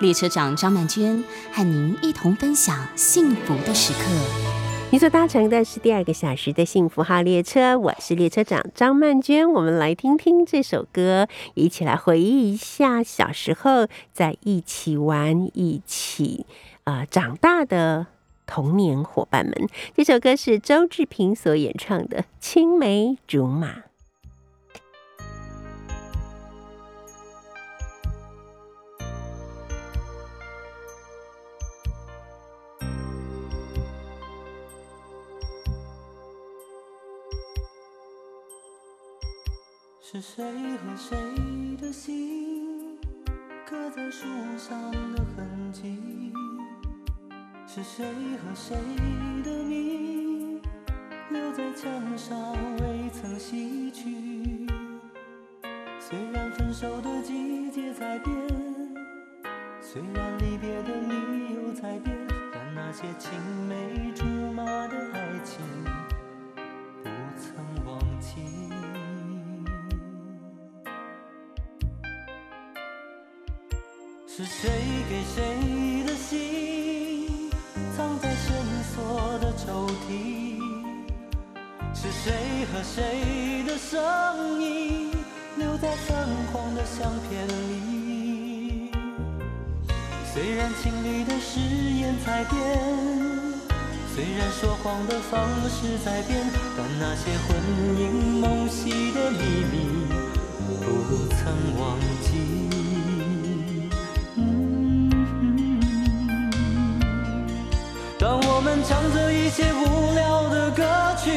列车长张曼娟和您一同分享幸福的时刻。你所搭乘的是第二个小时的幸福号列车，我是列车长张曼娟。我们来听听这首歌，一起来回忆一下小时候在一起玩、一起啊长大的童年伙伴们。这首歌是周志平所演唱的《青梅竹马》。是谁和谁的心刻在树上的痕迹？是谁和谁的名留在墙上未曾洗去？虽然分手的季节在变，虽然离别的理由在变，但那些青梅竹马的爱情是谁给谁的信，藏在深锁的抽屉？是谁和谁的声音，留在泛黄的相片里？虽然情侣的誓言在变，虽然说谎的方式在变，但那些魂萦梦系的秘密，不曾忘记。唱着一些无聊的歌曲，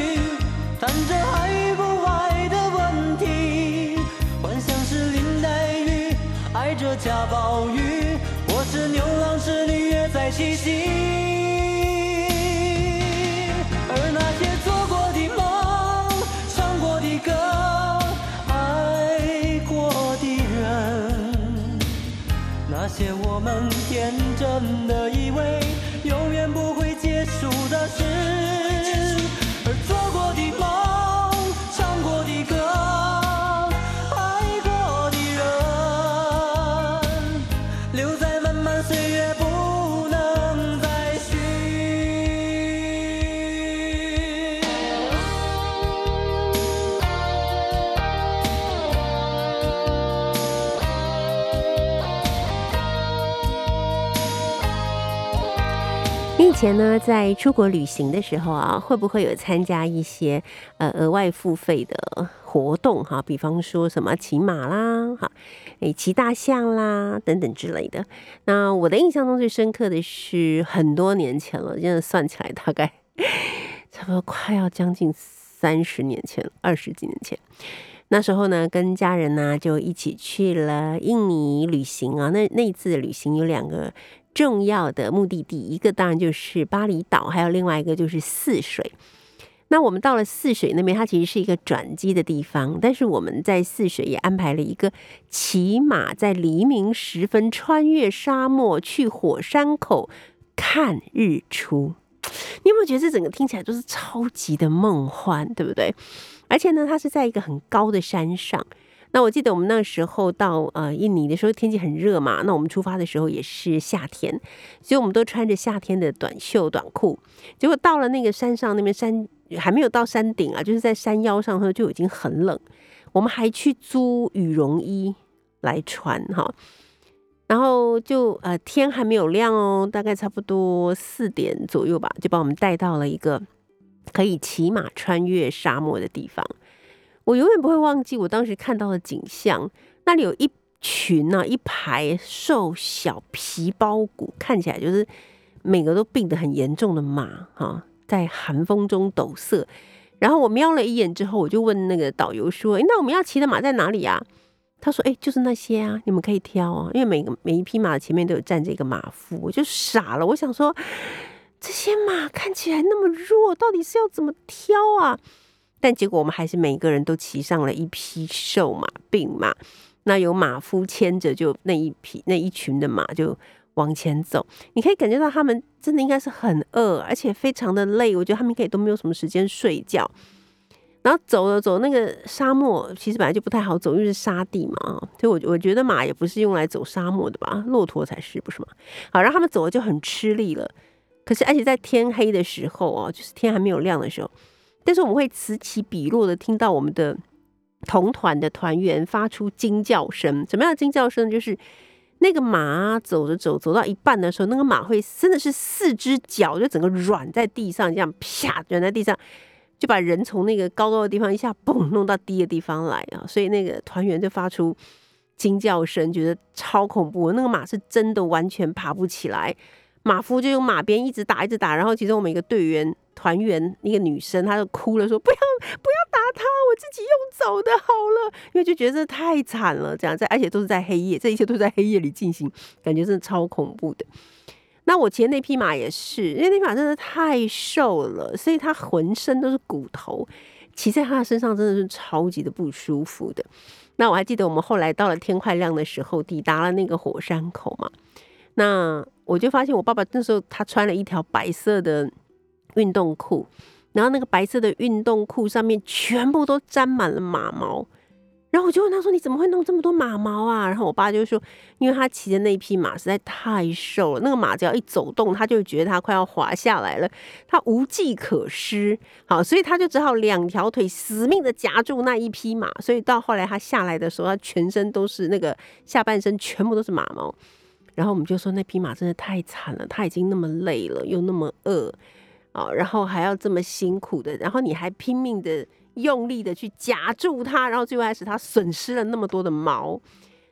谈着爱与不爱的问题，幻想是林黛玉爱着贾宝玉，或是牛郎织女约在七夕。而那些做过的梦，唱过的歌，爱过的人，那些我们天前呢，在出国旅行的时候啊，会不会有参加一些呃额外付费的活动哈？比方说什么骑马啦，哈，诶骑大象啦等等之类的。那我的印象中最深刻的是很多年前了，现在算起来大概差不多快要将近三十年前，二十几年前。那时候呢，跟家人呢就一起去了印尼旅行啊。那那一次的旅行有两个。重要的目的地，一个当然就是巴厘岛，还有另外一个就是泗水。那我们到了泗水那边，它其实是一个转机的地方，但是我们在泗水也安排了一个骑马在黎明时分穿越沙漠去火山口看日出。你有没有觉得这整个听起来都是超级的梦幻，对不对？而且呢，它是在一个很高的山上。那我记得我们那时候到呃印尼的时候，天气很热嘛。那我们出发的时候也是夏天，所以我们都穿着夏天的短袖短裤。结果到了那个山上，那边山还没有到山顶啊，就是在山腰上头就已经很冷。我们还去租羽绒衣来穿哈。然后就呃天还没有亮哦，大概差不多四点左右吧，就把我们带到了一个可以骑马穿越沙漠的地方。我永远不会忘记我当时看到的景象，那里有一群呢，一排瘦小、皮包骨，看起来就是每个都病得很严重的马，哈，在寒风中抖瑟。然后我瞄了一眼之后，我就问那个导游说：“诶那我们要骑的马在哪里呀？”他说：“哎、就是那些啊，你们可以挑啊，因为每个每一匹马前面都有站着一个马夫。”我就傻了，我想说，这些马看起来那么弱，到底是要怎么挑啊？但结果我们还是每个人都骑上了一匹瘦马、病马，那有马夫牵着，就那一匹那一群的马就往前走。你可以感觉到他们真的应该是很饿，而且非常的累。我觉得他们可以都没有什么时间睡觉。然后走了走那个沙漠，其实本来就不太好走，因为是沙地嘛，啊所以我我觉得马也不是用来走沙漠的吧，骆驼才是，不是吗？好，然后他们走了就很吃力了。可是而且在天黑的时候哦，就是天还没有亮的时候，但是我们会此起彼落的听到我们的同团的团员发出惊叫声。什么样的惊叫声？就是那个马走着走走到一半的时候，那个马会真的是四只脚就整个软在地上，这样啪软在地上。就把人从那个高高的地方一下嘣弄到低的地方来啊，所以那个团员就发出惊叫声，觉得超恐怖。那个马是真的完全爬不起来，马夫就用马鞭一直打，一直打。然后其中我们一个队员团员一个女生，她就哭了，说：“不要不要打他，我自己用走的好了。”因为就觉得这太惨了，这样在而且都是在黑夜，这一切都在黑夜里进行，感觉真的超恐怖的。那我骑那匹马也是，因为那匹马真的太瘦了，所以它浑身都是骨头，骑在它的身上真的是超级的不舒服的。那我还记得我们后来到了天快亮的时候，抵达了那个火山口嘛。那我就发现我爸爸那时候他穿了一条白色的运动裤，然后那个白色的运动裤上面全部都沾满了马毛。然后我就问他说：“你怎么会弄这么多马毛啊？”然后我爸就说：“因为他骑的那匹马实在太瘦了，那个马只要一走动，他就觉得他快要滑下来了，他无计可施。好，所以他就只好两条腿死命的夹住那一匹马。所以到后来他下来的时候，他全身都是那个下半身全部都是马毛。然后我们就说那匹马真的太惨了，他已经那么累了，又那么饿然后还要这么辛苦的，然后你还拼命的。”用力的去夹住它，然后最后还使它损失了那么多的毛。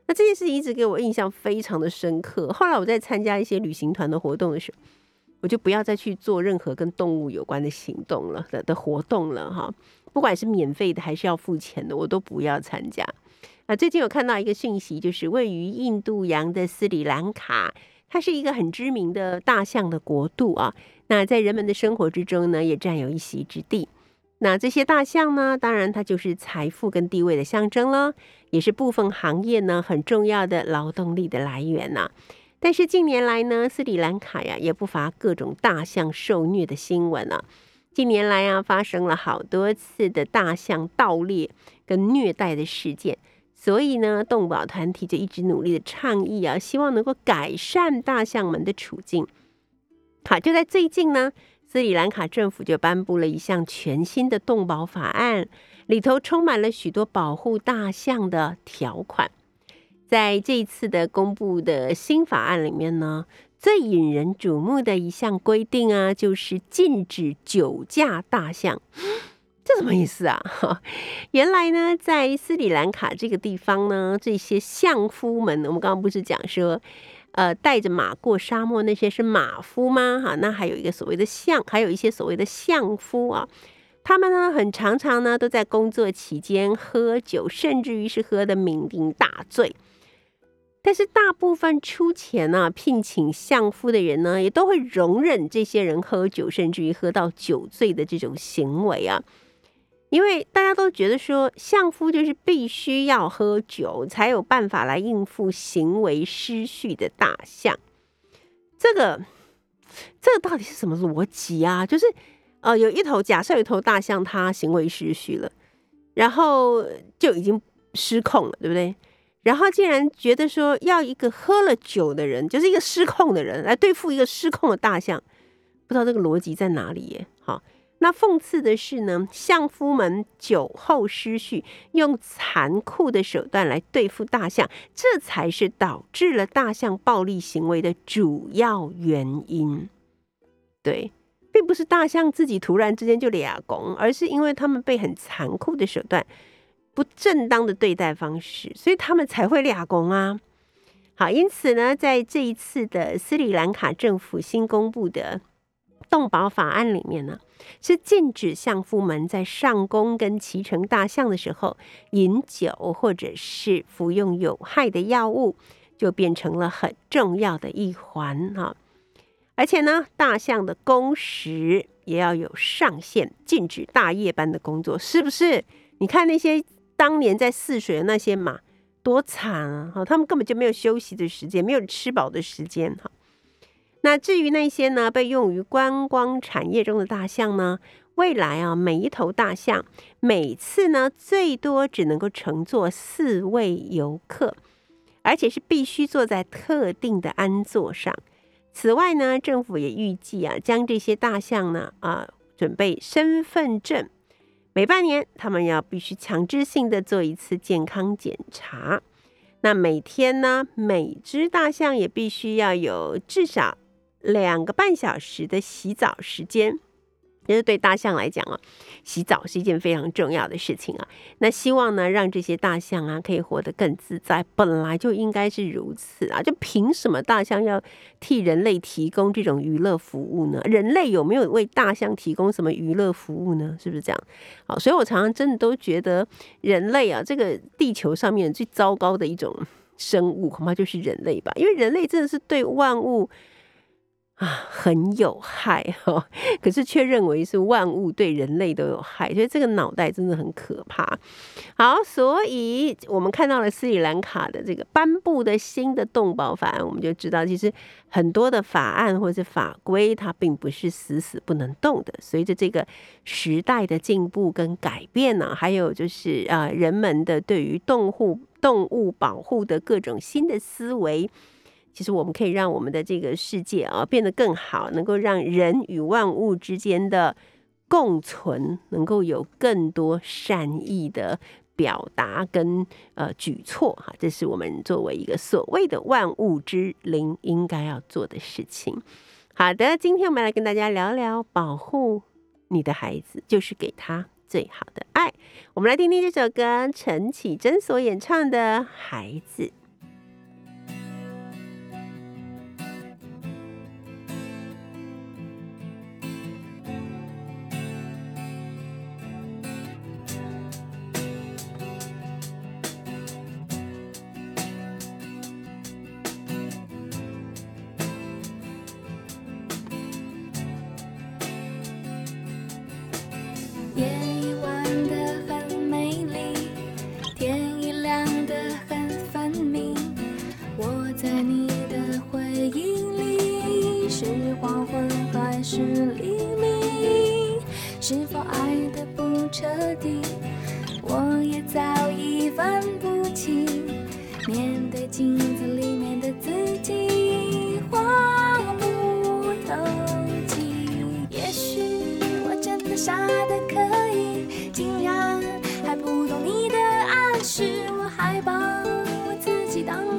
那这件事情一直给我印象非常的深刻。后来我在参加一些旅行团的活动的时候，我就不要再去做任何跟动物有关的行动了的的活动了哈。不管是免费的还是要付钱的，我都不要参加。啊，最近有看到一个讯息，就是位于印度洋的斯里兰卡，它是一个很知名的大象的国度啊。那在人们的生活之中呢，也占有一席之地。那这些大象呢？当然，它就是财富跟地位的象征了，也是部分行业呢很重要的劳动力的来源呐。但是近年来呢，斯里兰卡呀也不乏各种大象受虐的新闻啊。近年来啊，发生了好多次的大象盗猎跟虐待的事件，所以呢，动保团体就一直努力的倡议啊，希望能够改善大象们的处境。好，就在最近呢。斯里兰卡政府就颁布了一项全新的动保法案，里头充满了许多保护大象的条款。在这一次的公布的新法案里面呢，最引人瞩目的一项规定啊，就是禁止酒驾大象。这什么意思啊？原来呢，在斯里兰卡这个地方呢，这些相夫们，我们刚刚不是讲说。呃，带着马过沙漠那些是马夫吗？哈，那还有一个所谓的相，还有一些所谓的相夫啊。他们呢，很常常呢都在工作期间喝酒，甚至于是喝的酩酊大醉。但是大部分出钱呢聘请相夫的人呢，也都会容忍这些人喝酒，甚至于喝到酒醉的这种行为啊。因为大家都觉得说，相夫就是必须要喝酒才有办法来应付行为失序的大象。这个，这个到底是什么逻辑啊？就是，呃，有一头假设有一头大象，它行为失序了，然后就已经失控了，对不对？然后竟然觉得说，要一个喝了酒的人，就是一个失控的人来对付一个失控的大象，不知道这个逻辑在哪里耶？那讽刺的是呢，相夫们酒后失序，用残酷的手段来对付大象，这才是导致了大象暴力行为的主要原因。对，并不是大象自己突然之间就俩拱，而是因为他们被很残酷的手段、不正当的对待方式，所以他们才会俩拱啊。好，因此呢，在这一次的斯里兰卡政府新公布的。动保法案里面呢，是禁止相夫们在上工跟骑乘大象的时候饮酒或者是服用有害的药物，就变成了很重要的一环哈。而且呢，大象的工时也要有上限，禁止大夜班的工作，是不是？你看那些当年在泗水的那些马，多惨啊！哈，他们根本就没有休息的时间，没有吃饱的时间哈。那至于那些呢，被用于观光产业中的大象呢？未来啊，每一头大象每次呢，最多只能够乘坐四位游客，而且是必须坐在特定的鞍座上。此外呢，政府也预计啊，将这些大象呢啊，准备身份证，每半年他们要必须强制性的做一次健康检查。那每天呢，每只大象也必须要有至少。两个半小时的洗澡时间，其实对大象来讲啊，洗澡是一件非常重要的事情啊。那希望呢，让这些大象啊可以活得更自在，本来就应该是如此啊。就凭什么大象要替人类提供这种娱乐服务呢？人类有没有为大象提供什么娱乐服务呢？是不是这样？好，所以我常常真的都觉得，人类啊，这个地球上面最糟糕的一种生物，恐怕就是人类吧。因为人类真的是对万物。啊，很有害哈，可是却认为是万物对人类都有害，所以这个脑袋真的很可怕。好，所以我们看到了斯里兰卡的这个颁布的新的动保法案，我们就知道，其实很多的法案或者是法规，它并不是死死不能动的。随着这个时代的进步跟改变呢，还有就是啊，人们的对于动物动物保护的各种新的思维。其实我们可以让我们的这个世界啊变得更好，能够让人与万物之间的共存能够有更多善意的表达跟呃举措哈，这是我们作为一个所谓的万物之灵应该要做的事情。好的，今天我们来跟大家聊聊保护你的孩子，就是给他最好的爱。我们来听听这首歌，陈绮贞所演唱的《孩子》。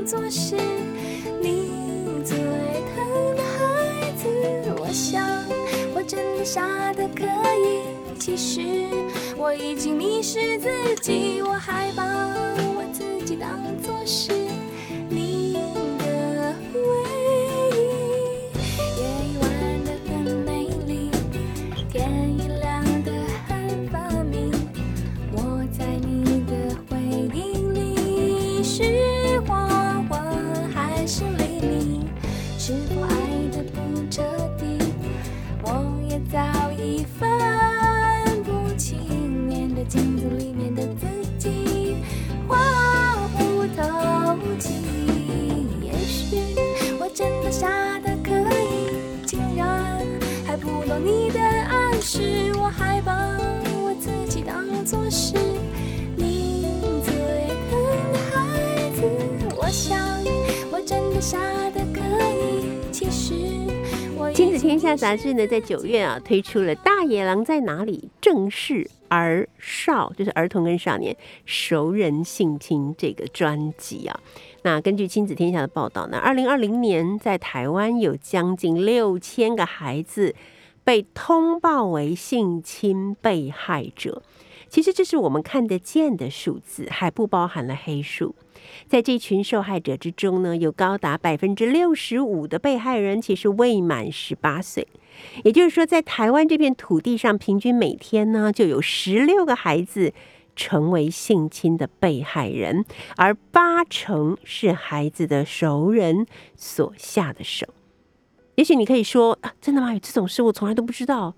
做是，你最疼的孩子。我想，我真的傻得可以。其实，我已经迷失自己，我还把我自己当做是。天下杂志呢，在九月啊推出了《大野狼在哪里》正式儿少，就是儿童跟少年熟人性侵这个专辑啊。那根据亲子天下的报道呢，二零二零年在台湾有将近六千个孩子被通报为性侵被害者。其实这是我们看得见的数字，还不包含了黑数。在这群受害者之中呢，有高达百分之六十五的被害人其实未满十八岁。也就是说，在台湾这片土地上，平均每天呢就有十六个孩子成为性侵的被害人，而八成是孩子的熟人所下的手。也许你可以说啊，真的吗？有这种事我从来都不知道。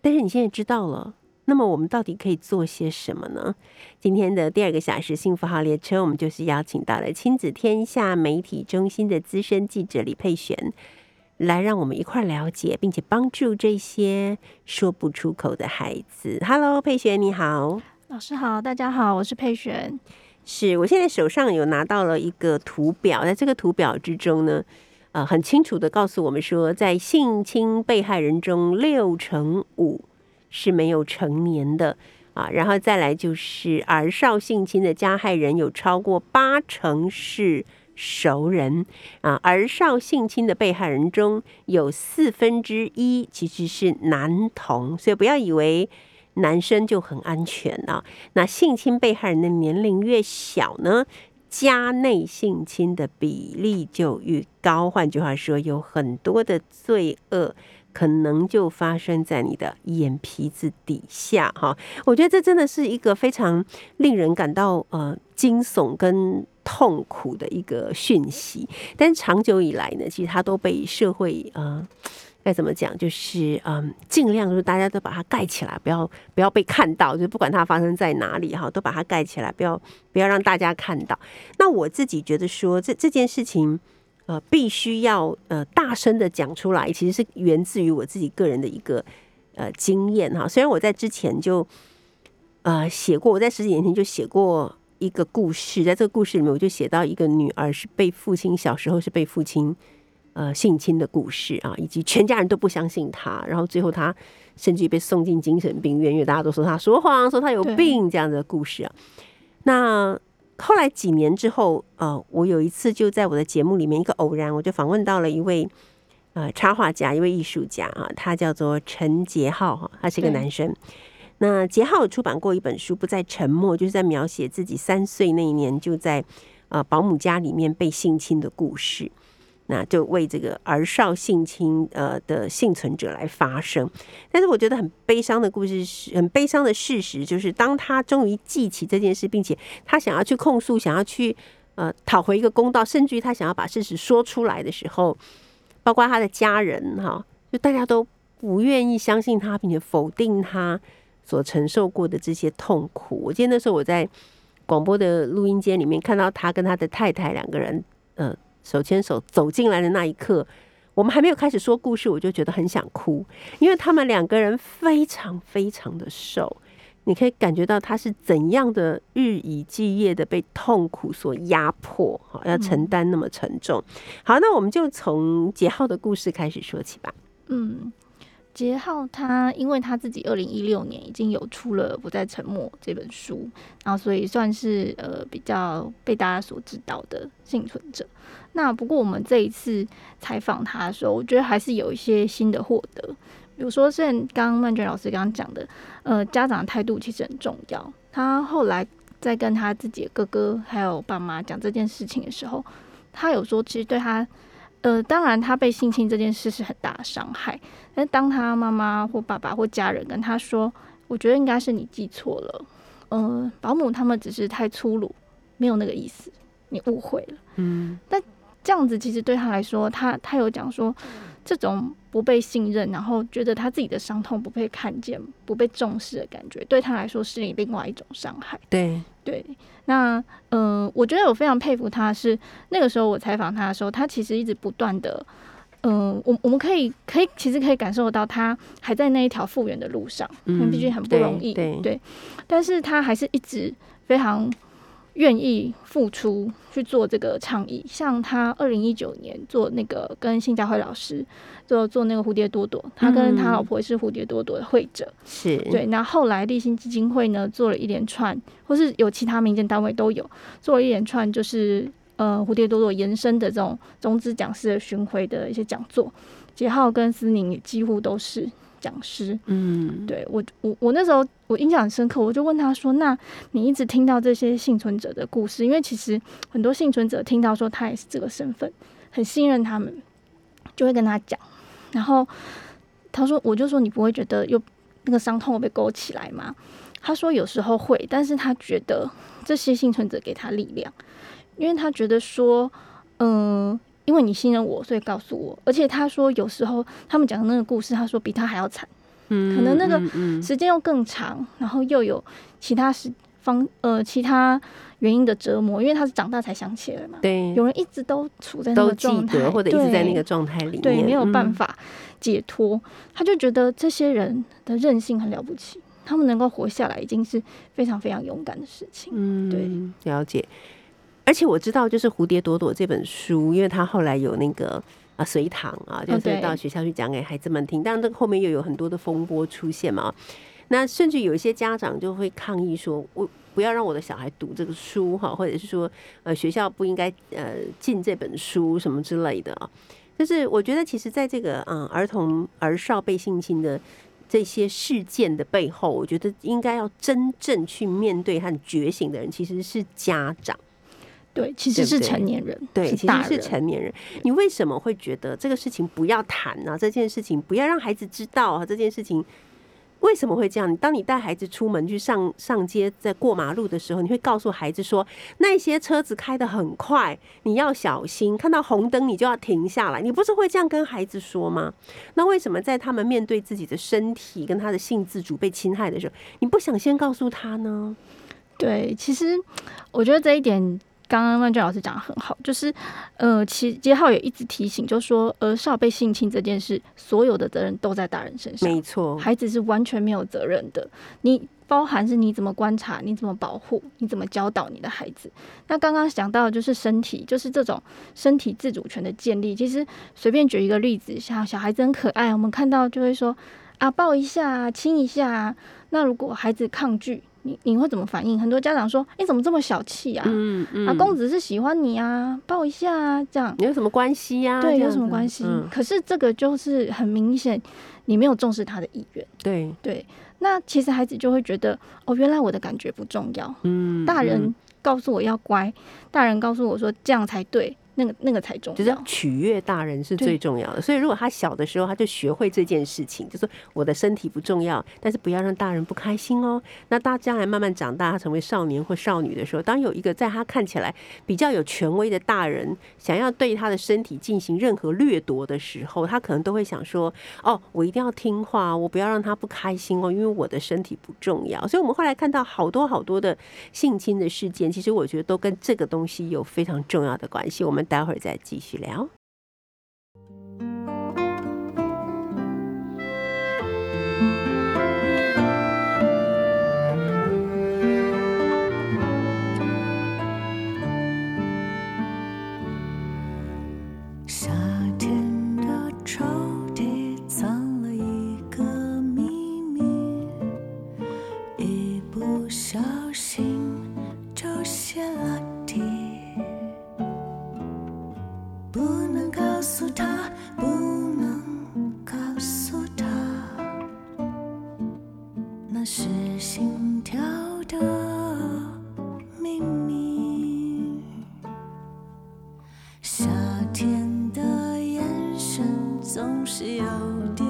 但是你现在知道了，那么我们到底可以做些什么呢？今天的第二个小时幸福号列车，我们就是邀请到了亲子天下媒体中心的资深记者李佩璇。来，让我们一块了解，并且帮助这些说不出口的孩子。Hello，佩璇，你好，老师好，大家好，我是佩璇。是我现在手上有拿到了一个图表，在这个图表之中呢，呃，很清楚的告诉我们说，在性侵被害人中，六成五是没有成年的啊，然后再来就是儿少性侵的加害人有超过八成是。熟人啊，儿少性侵的被害人中有四分之一其实是男童，所以不要以为男生就很安全啊。那性侵被害人的年龄越小呢，家内性侵的比例就越高。换句话说，有很多的罪恶可能就发生在你的眼皮子底下哈。我觉得这真的是一个非常令人感到呃惊悚跟。痛苦的一个讯息，但长久以来呢，其实它都被社会呃该怎么讲，就是嗯尽量就是大家都把它盖起来，不要不要被看到，就不管它发生在哪里哈，都把它盖起来，不要不要让大家看到。那我自己觉得说，这这件事情呃必须要呃大声的讲出来，其实是源自于我自己个人的一个呃经验哈。虽然我在之前就呃写过，我在十几年前就写过。一个故事，在这个故事里面，我就写到一个女儿是被父亲小时候是被父亲呃性侵的故事啊，以及全家人都不相信他，然后最后他甚至于被送进精神病院，因为大家都说他说谎，说他有病这样的故事啊。那后来几年之后，呃，我有一次就在我的节目里面一个偶然，我就访问到了一位呃插画家，一位艺术家啊，他叫做陈杰浩哈，他是一个男生。那杰浩出版过一本书《不再沉默》，就是在描写自己三岁那一年就在呃保姆家里面被性侵的故事。那就为这个儿少性侵呃的幸存者来发声。但是我觉得很悲伤的故事是很悲伤的事实，就是当他终于记起这件事，并且他想要去控诉，想要去呃讨回一个公道，甚至于他想要把事实说出来的时候，包括他的家人哈，就大家都不愿意相信他，并且否定他。所承受过的这些痛苦，我记得那时候我在广播的录音间里面看到他跟他的太太两个人，呃，手牵手走进来的那一刻，我们还没有开始说故事，我就觉得很想哭，因为他们两个人非常非常的瘦，你可以感觉到他是怎样的日以继夜的被痛苦所压迫，哈，要承担那么沉重。好，那我们就从杰浩的故事开始说起吧。嗯。杰浩他，因为他自己二零一六年已经有出了《不再沉默》这本书，然后所以算是呃比较被大家所知道的幸存者。那不过我们这一次采访他的时候，我觉得还是有一些新的获得，比如说像刚刚曼娟老师刚刚讲的，呃，家长的态度其实很重要。他后来在跟他自己的哥哥还有爸妈讲这件事情的时候，他有说，其实对他。呃，当然，他被性侵这件事是很大的伤害。但当他妈妈或爸爸或家人跟他说：“我觉得应该是你记错了，呃，保姆他们只是太粗鲁，没有那个意思，你误会了。”嗯，但这样子其实对他来说，他他有讲说。这种不被信任，然后觉得他自己的伤痛不被看见、不被重视的感觉，对他来说是另外一种伤害。对对，那嗯，我觉得我非常佩服他，是那个时候我采访他的时候，他其实一直不断的，嗯，我我们可以可以其实可以感受到他还在那一条复原的路上，因为毕竟很不容易。对对，但是他还是一直非常。愿意付出去做这个倡议，像他二零一九年做那个跟辛佳慧老师做做那个蝴蝶朵朵，他跟他老婆也是蝴蝶朵朵的会者，是对。那后来立新基金会呢做了一连串，或是有其他民间单位都有做了一连串，就是呃蝴蝶朵朵延伸的这种种子讲师的巡回的一些讲座，杰浩跟思宁几乎都是。讲师。嗯，对我，我我那时候我印象很深刻，我就问他说：“那你一直听到这些幸存者的故事，因为其实很多幸存者听到说他也是这个身份，很信任他们，就会跟他讲。然后他说，我就说你不会觉得又那个伤痛会被勾起来吗？他说有时候会，但是他觉得这些幸存者给他力量，因为他觉得说，嗯、因为你信任我，所以告诉我。而且他说有时候他们讲的那个故事，他说比他还要惨。”嗯可能那个时间又更长，然后又有其他时方呃其他原因的折磨，因为他是长大才想起来嘛。对有人一直都处在那个状态，或者一直在那个状态里面，对，没有办嗯法解脱，他就觉得这些人的韧性很了不起，他们能够活下来已经是非常非常勇敢的事情。嗯，对，了解。而且我知道，就是《蝴蝶朵朵》这本书，因为它后来有那个啊随堂啊，就是到学校去讲给孩子们听。当然，这个后面又有很多的风波出现嘛。那甚至有一些家长就会抗议说：“我不要让我的小孩读这个书哈，或者是说，呃，学校不应该呃进这本书什么之类的啊。”就是我觉得，其实在这个嗯儿童儿少被性侵的这些事件的背后，我觉得应该要真正去面对和觉醒的人，其实是家长。对，其实是成年人，对，其实是。成年人。你为什么会觉得这个事情不要谈呢、这件事情不要让孩子知道啊，这件事情为什么会这样？当你带孩子出门去上上街，在过马路的时候，你会告诉孩子说，那些车子开得很快，你要小心，看到红灯你就要停下来。你不是会这样跟孩子说吗？那为什么在他们面对自己的身体跟他的性自主被侵害的时候，你不想先告诉他呢？对，其实我觉得这一点，刚刚万卷老师讲的很好，就是呃，其杰浩也一直提醒，就说儿少被性侵这件事，所有的责任都在大人身上，没错，孩子是完全没有责任的。你包含是你怎么观察，你怎么保护，你怎么教导你的孩子。那刚刚讲到的就是身体，就是这种身体自主权的建立。其实随便举一个例子，像小孩子很可爱，我们看到就会说啊抱一下啊，亲一下啊。那如果孩子抗拒，你你会怎么反应？很多家长说：“你怎么这么小气啊？嗯嗯啊，公子是喜欢你啊，抱一下啊，这样。”你有什么关系呀、对，有什么关系？嗯可是这个就是很明显，你没有重视他的意愿。对，对，那其实孩子就会觉得，哦，原来我的感觉不重要。嗯，大人嗯告诉我要乖，大人告诉我说这样才对，那个那个才重要就是要。取悦大人是最重要的。所以如果他小的时候他就学会这件事情，就说我的身体不重要，但是不要让大人不开心哦。那大将来慢慢长大，他成为少年或少女的时候，当有一个在他看起来比较有权威的大人想要对他的身体进行任何掠夺的时候，他可能都会想说：哦，我一定要听话，我不要让他不开心哦，因为我的身体不重要。所以我们后来看到好多好多的性侵的事件，其实我觉得都跟这个东西有非常重要的关系。我们待会儿再继续聊。诉他，不能告诉他，那是心跳的秘密。夏天的眼神总是有点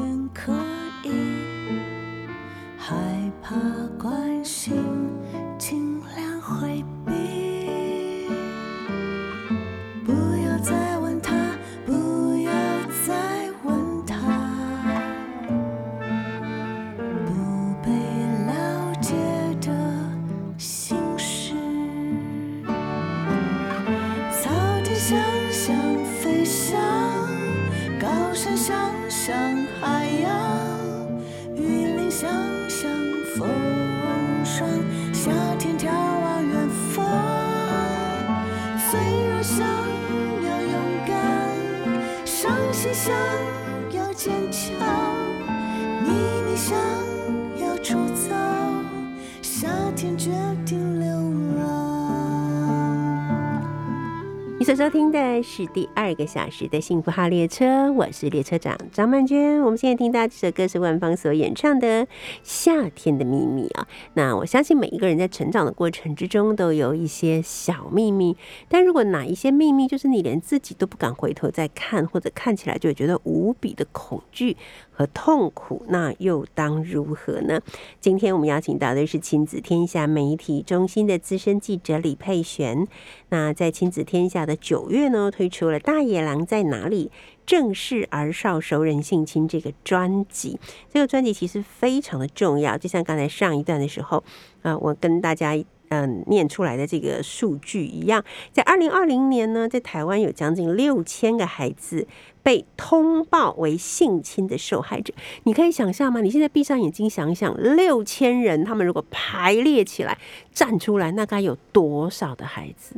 收听的是第二个小时的幸福号列车，我是列车长张曼娟。我们现在听到这首歌是万芳所演唱的《夏天的秘密》啊。那我相信每一个人在成长的过程之中都有一些小秘密，但如果哪一些秘密就是你连自己都不敢回头再看，或者看起来就觉得无比的恐惧和痛苦，那又当如何呢？今天我们邀请到的是亲子天下媒体中心的资深记者李佩璇。那在亲子天下的九月呢，推出了《大野狼在哪里》正式而少熟人性侵这个专辑。这个专辑其实非常的重要，就像刚才上一段的时候，啊，我跟大家嗯念出来的这个数据一样，在二零二零年呢，在台湾有将近六千个孩子被通报为性侵的受害者。你可以想象吗？你现在闭上眼睛想一想，六千人他们如果排列起来站出来，那该有多少的孩子？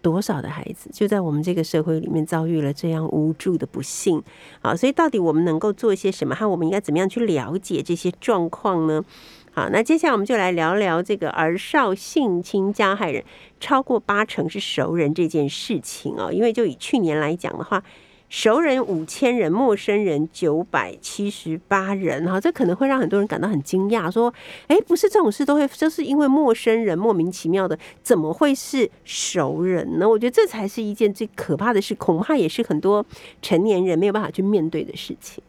多少的孩子就在我们这个社会里面遭遇了这样无助的不幸好，所以到底我们能够做一些什么？和我们应该怎么样去了解这些状况呢？好，那接下来我们就来聊聊这个儿少性侵加害人超过八成是熟人这件事情哦。因为就以去年来讲的话。熟人五千人，陌生人九百七十八人，哈，这可能会让很多人感到很惊讶，说，哎，不是这种事都会，就是因为陌生人莫名其妙的，怎么会是熟人呢？我觉得这才是一件最可怕的事，恐怕也是很多成年人没有办法去面对的事情。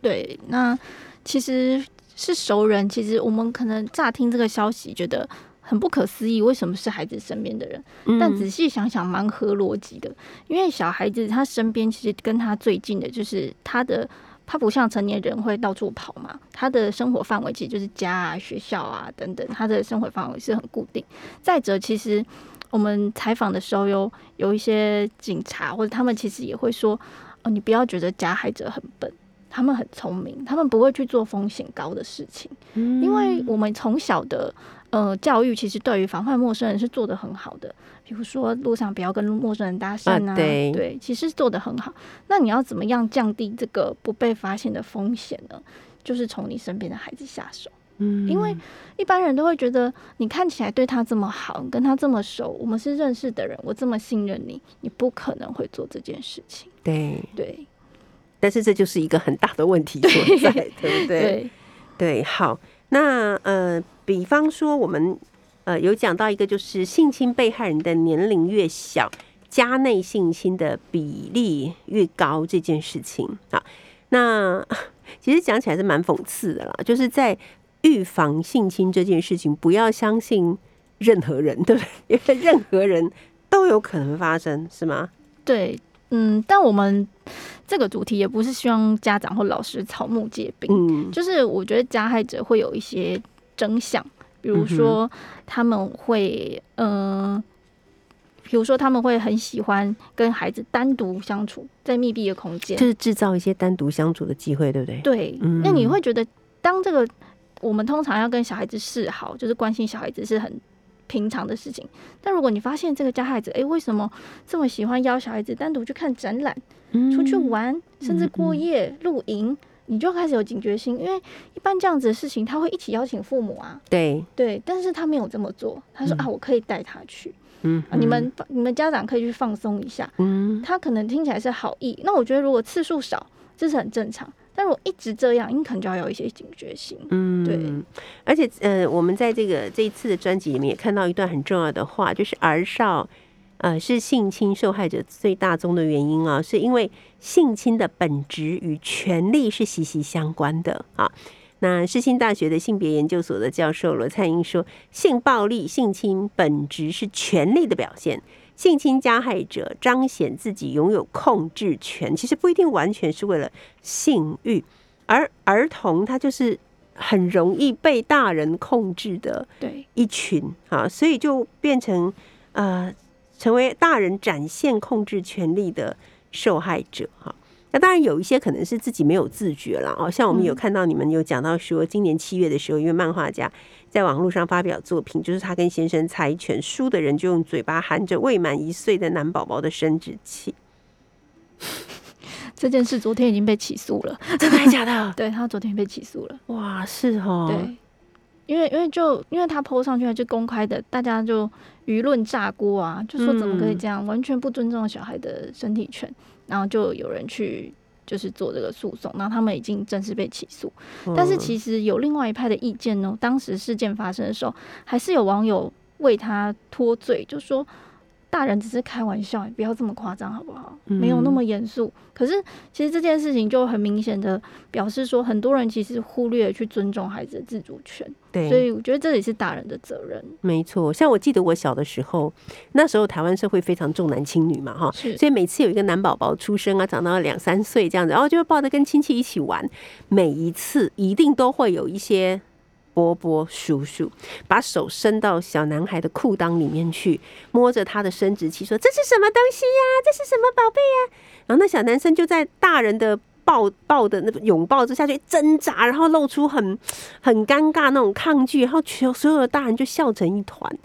对，那其实是熟人，其实我们可能乍听这个消息觉得。很不可思议，为什么是孩子身边的人？但仔细想想，蛮合逻辑的。因为小孩子他身边其实跟他最近的，就是他的，他不像成年人会到处跑嘛。他的生活范围其实就是家啊、学校啊等等，他的生活范围是很固定。再者，其实我们采访的时候，有有一些警察或者他们其实也会说：“哦，你不要觉得加害者很笨，他们很聪明，他们不会去做风险高的事情。”因为我们从小的。呃，教育其实对于防范陌生人是做的很好的，比如说路上不要跟陌生人搭讪啊，对，其实做的很好。那你要怎么样降低这个不被发现的风险呢？就是从你身边的孩子下手，嗯，因为一般人都会觉得你看起来对他这么好，跟他这么熟，我们是认识的人，我这么信任你，你不可能会做这件事情。对对，但是这就是一个很大的问题所在，对不对？对对，好。那呃，比方说我们呃有讲到一个，就是性侵被害人的年龄越小，家内性侵的比例越高这件事情啊。那 其实讲起来是蛮讽刺的啦，就是在预防性侵这件事情，不要相信任何人，对不对？因为任何人都有可能发生，是吗？对，嗯，但我们。这个主题也不是希望家长或老师草木皆兵，嗯，就是我觉得加害者会有一些真相，比如说他们会，嗯，比如说他们会很喜欢跟孩子单独相处在密闭的空间，就是制造一些单独相处的机会，对不对？对，那你会觉得当这个我们通常要跟小孩子示好，就是关心小孩子是很。平常的事情，但如果你发现这个加害者，哎，为什么这么喜欢邀小孩子单独去看展览、出去玩，甚至过夜露营，你就开始有警觉心，因为一般这样子的事情，他会一起邀请父母啊。对。对，但是他没有这么做，他说啊，我可以带他去，嗯，你们你们家长可以去放松一下，嗯，他可能听起来是好意，那我觉得如果次数少，这是很正常。但如果一直这样，你可能就要有一些警觉性。嗯，对。而且，呃，我们在这个这一次的专辑里面也看到一段很重要的话，就是儿少，呃，是性侵受害者最大宗的原因啊，是因为性侵的本质与权力是息息相关的啊。那世新大学的性别研究所的教授罗灿英说，性暴力、性侵本质是权力的表现。性侵加害者彰显自己拥有控制权，其实不一定完全是为了性欲，而儿童他就是很容易被大人控制的对一群啊，所以就变成呃成为大人展现控制权力的受害者哈。那当然有一些可能是自己没有自觉了哦，像我们有看到你们有讲到说，今年七月的时候，因为漫画家在网络上发表作品，就是他跟先生猜拳输的人就用嘴巴含着未满一岁的男宝宝的生殖器。这件事昨天已经被起诉了，真的假的？对他昨天被起诉了。哇，是哦。对，因为因为就因为他 PO 上去就公开的，大家就舆论炸锅啊，就说怎么可以这样，完全不尊重小孩的身体权，然后就有人去就是做这个诉讼，然后他们已经正式被起诉。但是其实有另外一派的意见呢，当时事件发生的时候，还是有网友为他脱罪，就说。大人只是开玩笑，不要这么夸张好不好？没有那么严肃。可是其实这件事情就很明显的表示说，很多人其实忽略去尊重孩子的自主权。对，所以我觉得这也是大人的责任。没错，像我记得我小的时候，那时候台湾社会非常重男轻女嘛，哈，是所以每次有一个男宝宝出生啊，长到两三岁这样子，然后就会抱着跟亲戚一起玩，每一次一定都会有一些。波波叔叔把手伸到小男孩的裤裆里面去，摸着他的生殖器，说：“这是什么东西呀？这是什么宝贝呀？”然后那小男生就在大人的抱抱的那个拥抱之下去挣扎，然后露出很很尴尬那种抗拒，然后全所有的大人就笑成一团。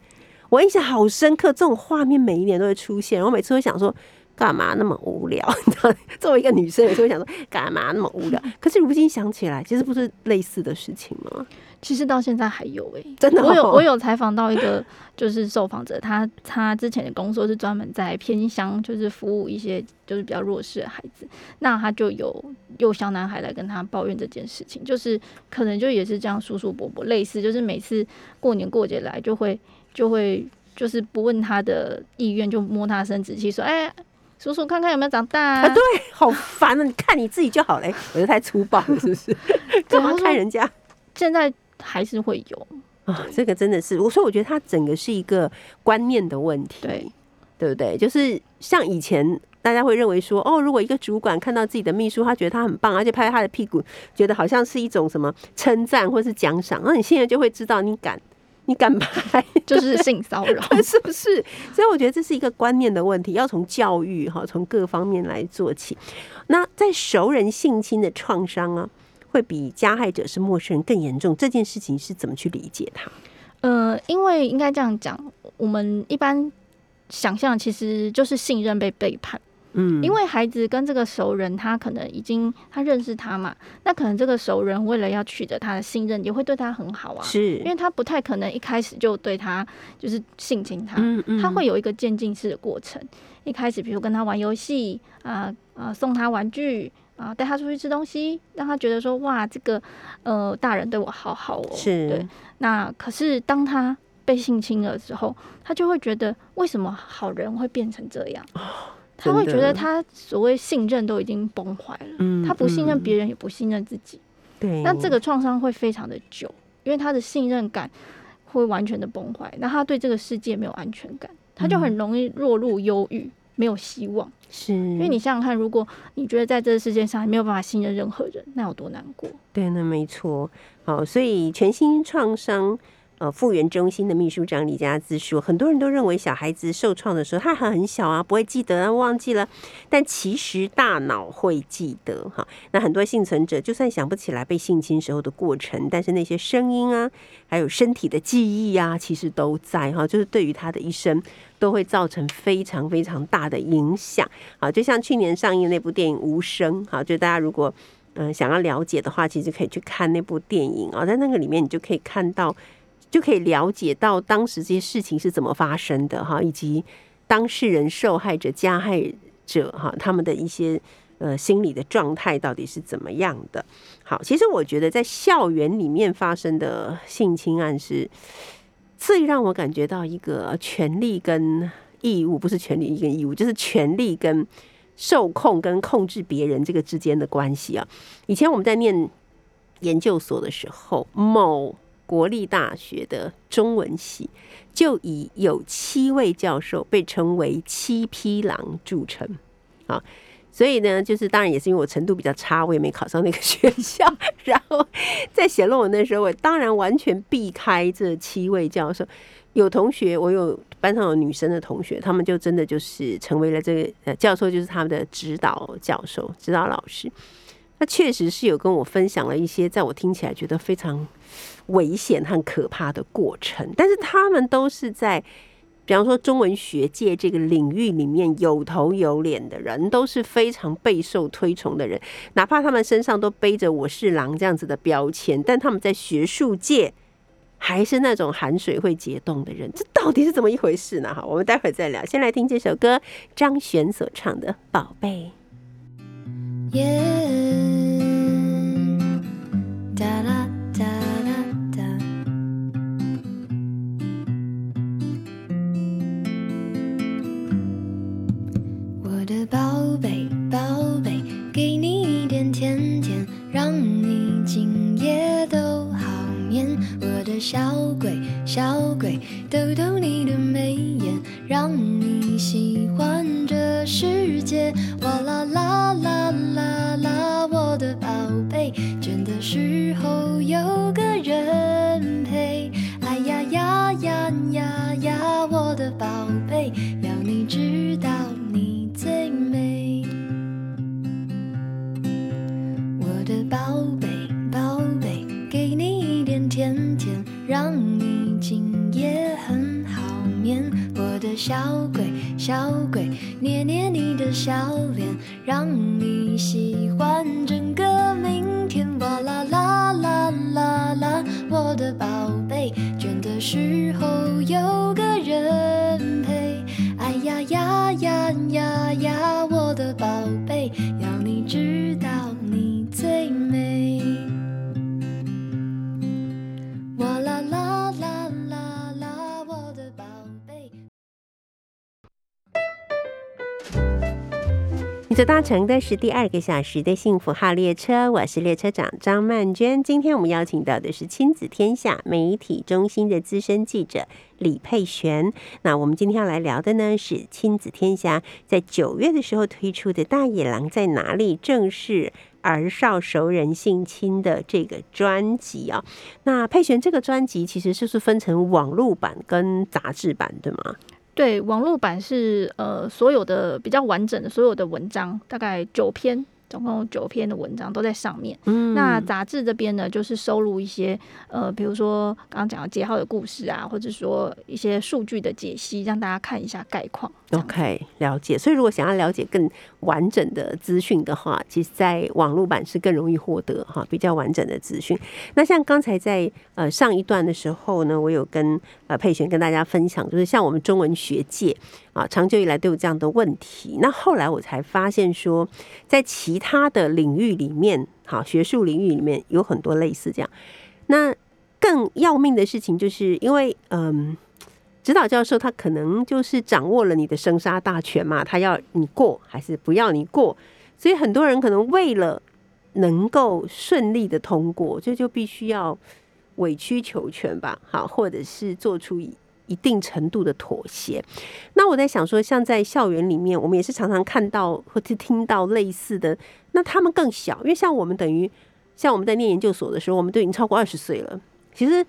我印象好深刻，这种画面每一年都会出现。我每次都想说。干嘛那么无聊？你知道，作为一个女生，有时候会想说，干嘛那么无聊？可是如今想起来，其实不是类似的事情吗？其实到现在还有哎，真的，我有我有采访到一个就是受访者，他他之前的工作是专门在偏乡，就是服务一些就是比较弱势的孩子。那他就有有小男孩来跟他抱怨这件事情，就是可能就也是这样，叔叔伯伯类似，就是每次过年过节来就会就会就是不问他的意愿，就摸他生殖器，说哎。叔叔，看看有没有长大啊？对，好烦啊！你看你自己就好嘞，我觉得太粗暴了，是不是？干嘛看人家？现在还是会有啊，这个真的是，我说我觉得他整个是一个观念的问题，对对不对？就是像以前大家会认为说，哦，如果一个主管看到自己的秘书，他觉得他很棒，而且拍他的屁股，觉得好像是一种什么称赞或是奖赏，那你现在就会知道你敢。你敢拍 就是性骚扰，是不是？所以我觉得这是一个观念的问题，要从教育哈，从各方面来做起。那在熟人性侵的创伤啊，会比加害者是陌生人更严重。这件事情是怎么去理解它？呃，因为应该这样讲，我们一般想象其实就是信任被背叛。嗯，因为孩子跟这个熟人，他可能已经他认识他嘛，那可能这个熟人为了要取得他的信任，也会对他很好啊。是，因为他不太可能一开始就对他就是性侵他，嗯嗯，他会有一个渐进式的过程。一开始，比如跟他玩游戏啊啊，送他玩具啊，带他出去吃东西，让他觉得说哇，这个呃大人对我好好哦。是，对。那可是当他被性侵了之后，他就会觉得为什么好人会变成这样？他会觉得他所谓信任都已经崩坏了，嗯，他不信任别人，也不信任自己，对，那这个创伤会非常的久，因为他的信任感会完全的崩坏，那他对这个世界没有安全感，他就很容易落入忧郁，没有希望，是，因为你想想看，如果你觉得在这个世界上还没有办法信任任何人，那有多难过？对，那没错，好，所以全新创伤。呃，复原中心的秘书长李佳姿说，很多人都认为小孩子受创的时候，他还很小啊，不会记得，忘记了。但其实大脑会记得哈。那很多幸存者就算想不起来被性侵时候的过程，但是那些声音啊，还有身体的记忆啊，其实都在哈。就是对于他的一生都会造成非常非常大的影响。好，就像去年上映那部电影《无声》，好，就大家如果嗯想要了解的话，其实可以去看那部电影啊，在那个里面你就可以看到。就可以了解到当时这些事情是怎么发生的哈，以及当事人、受害者、加害者哈，他们的一些呃心理的状态到底是怎么样的。好，其实我觉得在校园里面发生的性侵案是最让我感觉到一个权利跟义务，不是权利跟义务，就是权利跟受控跟控制别人这个之间的关系啊。以前我们在念研究所的时候，某国立大学的中文系就以有七位教授被称为“七匹狼”著称啊，所以呢，就是当然也是因为我程度比较差，我也没考上那个学校。然后在写论文的时候，我当然完全避开这七位教授。有同学，我有班上有女生的同学，他们就真的就是成为了这个呃教授，就是他们的指导教授、指导老师。他确实是有跟我分享了一些，在我听起来觉得非常。危险和可怕的过程，但是他们都是在，比方说中文学界这个领域里面有头有脸的人，都是非常备受推崇的人，哪怕他们身上都背着“我是狼”这样子的标签，但他们在学术界还是那种含水会结冻的人？这到底是怎么一回事呢？哈，我们待会再聊。先来听这首歌，张悬所唱的《宝贝》。耶哒啦哒啦哒。我的宝贝宝贝给你一点甜甜让你今夜都的小鬼，小鬼，逗逗你的眉眼，让你喜欢这世界。哇啦啦啦啦啦，我的宝贝，倦的时候有个人陪。哎呀呀呀呀呀，我的宝贝，要你知道你最美。小鬼，捏捏你的笑脸，所搭乘的是第二个小时的幸福号列车，我是列车长张曼娟。今天我们邀请到的是亲子天下媒体中心的资深记者李佩璇。那我们今天要来聊的呢是亲子天下在九月的时候推出的《大野狼在哪里》正是儿少熟人性侵的这个专辑啊。那佩璇这个专辑其实就是分成网络版跟杂志版，对吗？对，网络版是呃所有的比较完整的所有的文章，大概九篇，总共有九篇的文章都在上面。嗯那杂志这边呢，就是收录一些呃，比如说刚刚讲的杰号的故事啊，或者说一些数据的解析，让大家看一下概况。OK，了解。所以如果想要了解更完整的资讯的话，其实在网络版是更容易获得哈，比较完整的资讯。那像刚才在呃上一段的时候呢，我有跟呃佩璇跟大家分享，就是像我们中文学界啊，长久以来都有这样的问题。那后来我才发现说，在其他的领域里面，好学术领域里面有很多类似这样。那更要命的事情，就是因为嗯。指导教授他可能就是掌握了你的生杀大权嘛，他要你过还是不要你过，所以很多人可能为了能够顺利的通过，这就必须要委曲求全吧，好，或者是做出一定程度的妥协。那我在想说，像在校园里面，我们也是常常看到或者听到类似的，那他们更小，因为像我们等于像我们在念研究所的时候，我们都已经超过二十岁了，其实。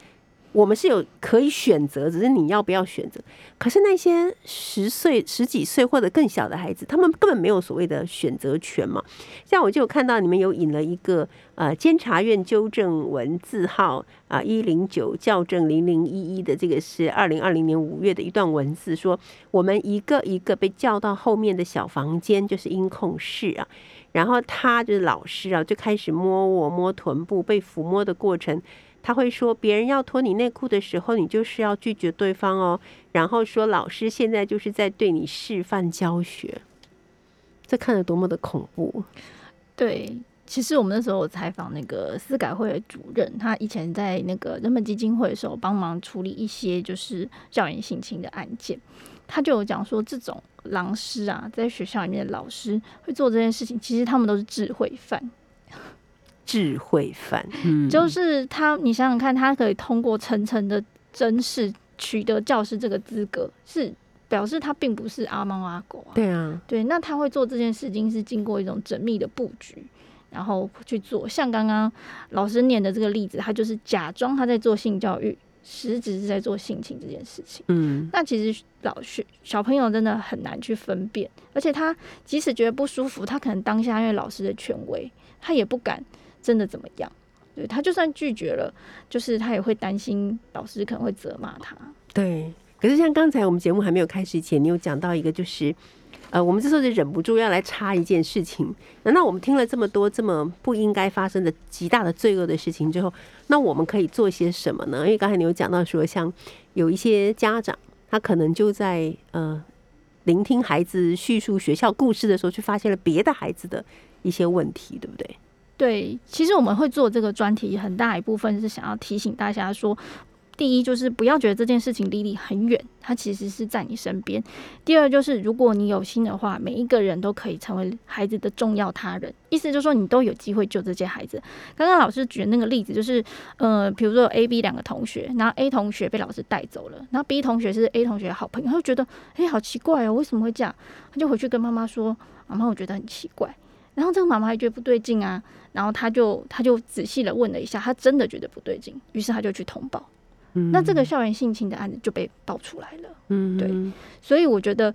我们是有可以选择，只是你要不要选择。可是那些十岁、十几岁或者更小的孩子，他们根本没有所谓的选择权嘛。像我就有看到你们有引了一个呃监察院纠正文字号啊一零九校正零零一一的这个是二零二零年五月的一段文字，说我们一个一个被叫到后面的小房间，就是音控室啊。然后他就是老师啊，就开始摸我摸臀部，被抚摸的过程。他会说，别人要脱你内裤的时候，你就是要拒绝对方哦。然后说，老师现在就是在对你示范教学，这看着多么的恐怖。对，其实我们那时候采访那个司改会的主任，他以前在那个人本基金会的时候帮忙处理一些就是校园性侵的案件，他就有讲说，这种老师啊，在学校里面的老师会做这件事情，其实他们都是智慧犯。智慧犯，嗯，就是他，你想想看，他可以通过层层的甄试取得教师这个资格，是表示他并不是阿猫阿狗啊。对啊，对，那他会做这件事情是经过一种缜密的布局，然后去做。像刚刚老师念的这个例子，他就是假装他在做性教育，实质是在做性侵这件事情。嗯，那其实老学小朋友真的很难去分辨，而且他即使觉得不舒服，他可能当下因为老师的权威，他也不敢真的怎么样。对他就算拒绝了，就是他也会担心老师可能会责骂他。对。可是像刚才我们节目还没有开始前，你有讲到一个，就是呃，我们这时候就忍不住要来插一件事情。难道我们听了这么多这么不应该发生的极大的罪恶的事情之后，那我们可以做些什么呢？因为刚才你有讲到说，像有一些家长，他可能就在呃聆听孩子叙述学校故事的时候，去发现了别的孩子的一些问题，对不对？对，其实我们会做这个专题，很大一部分是想要提醒大家说。第一就是不要觉得这件事情离你很远，它其实是在你身边。第二就是如果你有心的话，每一个人都可以成为孩子的重要他人。意思就是说你都有机会救这些孩子。刚刚老师举的那个例子就是，呃，比如说 A、B 两个同学，然后 A 同学被老师带走了，然后 B 同学是 A 同学的好朋友，他就觉得哎，好奇怪哦，为什么会这样？他就回去跟妈妈说：“妈妈，我觉得很奇怪。”然后这个妈妈还觉得不对劲啊，然后他就他就仔细的问了一下，他真的觉得不对劲，于是他就去通报。那这个校园性侵的案子就被爆出来了，嗯，对，所以我觉得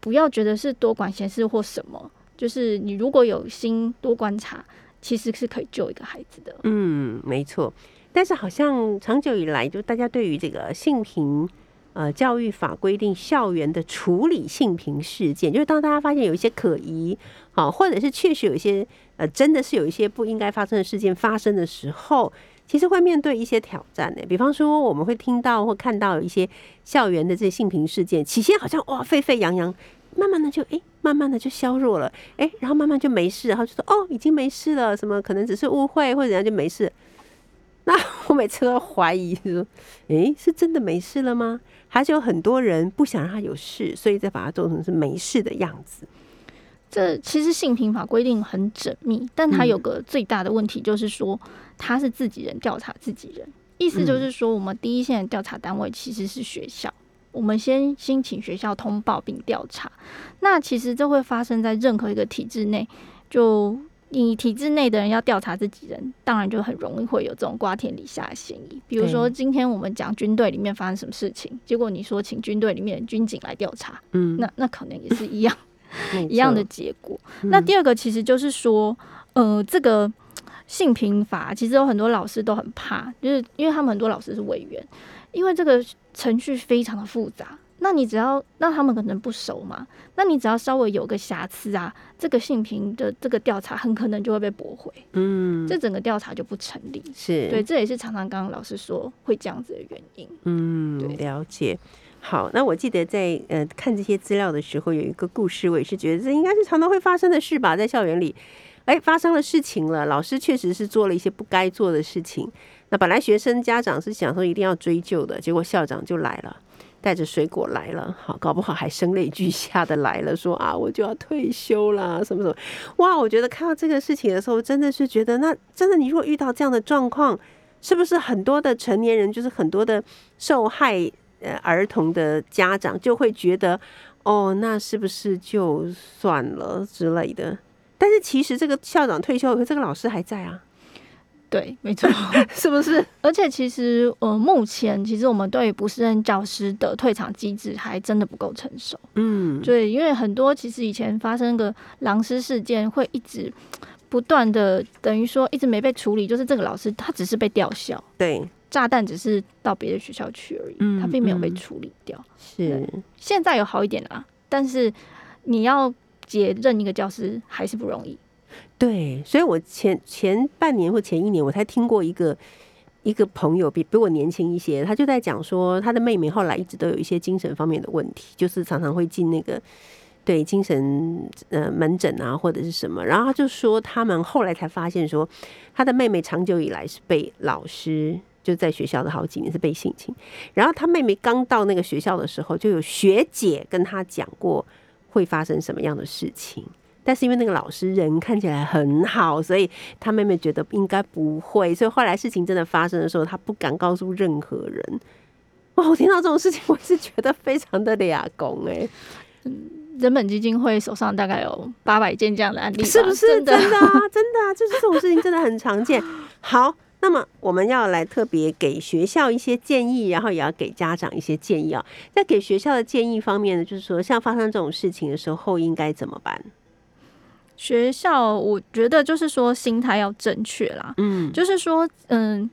不要觉得是多管闲事或什么，就是你如果有心多观察，其实是可以救一个孩子的。嗯，没错。但是好像长久以来，就大家对于这个性平呃教育法规定校园的处理性平事件，就是当大家发现有一些可疑，好，或者是确实有一些呃真的是有一些不应该发生的事件发生的时候。其实会面对一些挑战呢，比方说我们会听到或看到一些校园的这些性平事件，起先好像哇沸沸扬扬，慢慢的就哎，慢慢的就削弱了，哎，然后慢慢就没事，然后就说哦，已经没事了，什么可能只是误会或者怎样就没事。那我每次都怀疑说，哎，是真的没事了吗？还是有很多人不想让他有事，所以再把它做成是没事的样子？这其实性平法规定很缜密，但它有个最大的问题，就是说他是自己人调查自己人，意思就是说，我们第一线的调查单位其实是学校，我们先先请学校通报并调查。那其实这会发生在任何一个体制内，就你体制内的人要调查自己人，当然就很容易会有这种瓜田李下的嫌疑。比如说今天我们讲军队里面发生什么事情，结果你说请军队里面的军警来调查，嗯，那那可能也是一样。一样的结果。那第二个其实就是说，呃，这个性平法其实有很多老师都很怕，就是因为他们很多老师是委员，因为这个程序非常的复杂。那你只要那他们可能不熟嘛，那你只要稍微有个瑕疵啊，这个性平的这个调查很可能就会被驳回。嗯，这整个调查就不成立。是对，这也是常常刚刚老师说会这样子的原因。嗯，了解。好，那我记得在呃看这些资料的时候，有一个故事，我也是觉得这应该是常常会发生的事吧，在校园里，哎，发生了事情了，老师确实是做了一些不该做的事情。那本来学生家长是想说一定要追究的，结果校长就来了，带着水果来了，好，搞不好还声泪俱下的来了，说啊，我就要退休啦，什么什么。哇，我觉得看到这个事情的时候，真的是觉得，那真的，你如果遇到这样的状况，是不是很多的成年人，就是很多的受害？呃，儿童的家长就会觉得，哦，那是不是就算了之类的？但是其实这个校长退休，以后这个老师还在啊。对，没错，是不是？而且其实，呃，目前其实我们对于不是任教师的退场机制还真的不够成熟。嗯，对，因为很多其实以前发生个狼师事件，会一直不断的等于说一直没被处理，就是这个老师他只是被吊销。对。炸弹只是到别的学校去而已，他并没有被处理掉。是现在有好一点啦，但是你要解任一个教师还是不容易。对，所以我前前半年或前一年，我才听过一个一个朋友比比我年轻一些，他就在讲说，他的妹妹后来一直都有一些精神方面的问题，就是常常会进那个对精神呃门诊啊或者是什么，然后他就说，他们后来才发现说，他的妹妹长久以来是被老师。就在学校的好几年是被性侵，然后他妹妹刚到那个学校的时候，就有学姐跟他讲过会发生什么样的事情，但是因为那个老师人看起来很好，所以他妹妹觉得应该不会，所以后来事情真的发生的时候，他不敢告诉任何人。哇，我听到这种事情，我是觉得非常的俩公哎。嗯，人本基金会手上大概有八百件这样的案例，是不是真的？真的啊，真的啊，就是这种事情真的很常见。好。那么我们要来特别给学校一些建议，然后也要给家长一些建议啊。在给学校的建议方面呢，就是说，像发生这种事情的时候，应该怎么办？学校，我觉得就是说心态要正确啦。嗯，就是说，嗯，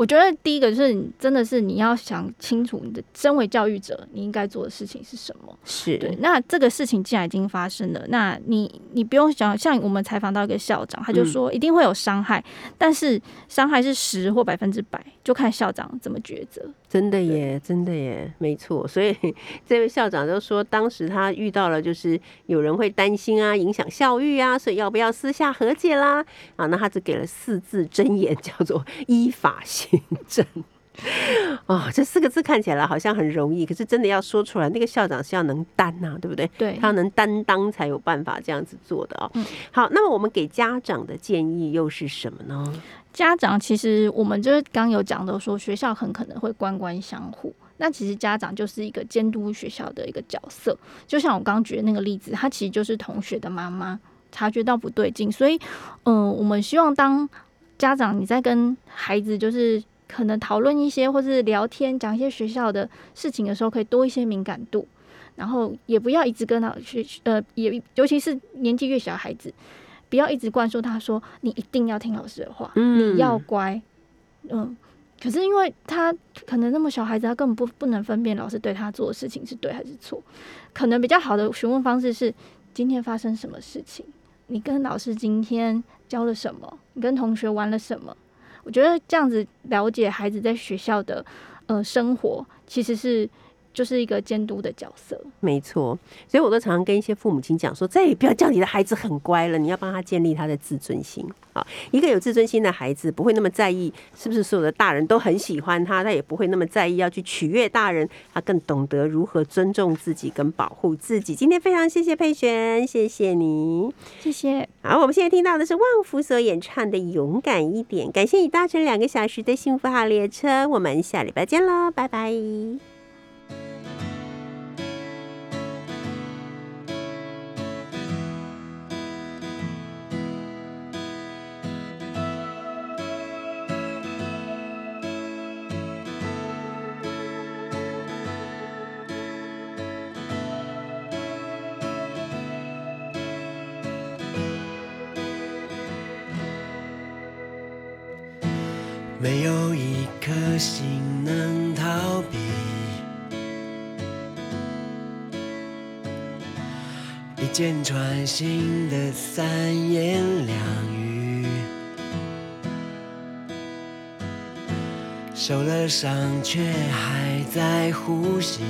我觉得第一个就是你真的是你要想清楚，你的身为教育者，你应该做的事情是什么。是对，那这个事情既然已经发生了，那你你不用想，像我们采访到一个校长，他就说一定会有伤害，但是伤害是十或百分之百，就看校长怎么抉择。真的耶，真的耶，没错。所以这位校长就说，当时他遇到了就是有人会担心啊，影响校誉啊，所以要不要私下和解啦？啊，那他只给了四字真言，叫做依法行政。哦，这四个字看起来好像很容易，可是真的要说出来，那个校长是要能担呐、对不对？对他要能担当才有办法这样子做的哦。嗯好，那么我们给家长的建议又是什么呢？家长其实我们就是刚有讲到说，学校很可能会官官相护。那其实家长就是一个监督学校的一个角色，就像我刚刚举的那个例子，他其实就是同学的妈妈，察觉到不对劲，所以，嗯、我们希望当家长你在跟孩子就是可能讨论一些或是聊天讲一些学校的事情的时候，可以多一些敏感度，然后也不要一直跟他去呃，也尤其是年纪越小的孩子，不要一直灌输他说你一定要听老师的话，嗯你要乖，嗯。可是因为他可能那么小孩子，他根本不不能分辨老师对他做的事情是对还是错。可能比较好的询问方式是：今天发生什么事情？你跟老师今天教了什么？你跟同学玩了什么？我觉得这样子了解孩子在学校的呃生活，其实是就是一个监督的角色。没错，所以我都常常跟一些父母亲讲说，再也不要叫你的孩子很乖了，你要帮他建立他的自尊心啊。一个有自尊心的孩子，不会那么在意是不是所有的大人都很喜欢他，他也不会那么在意要去取悦大人，他更懂得如何尊重自己跟保护自己。今天非常谢谢佩璇，谢谢你。谢谢。好，我们现在听到的是旺福所演唱的《勇敢一点》，感谢你搭乘两个小时的幸福号列车，我们下礼拜见喽，拜拜。一箭穿心的三言两语，受了伤却还在呼吸。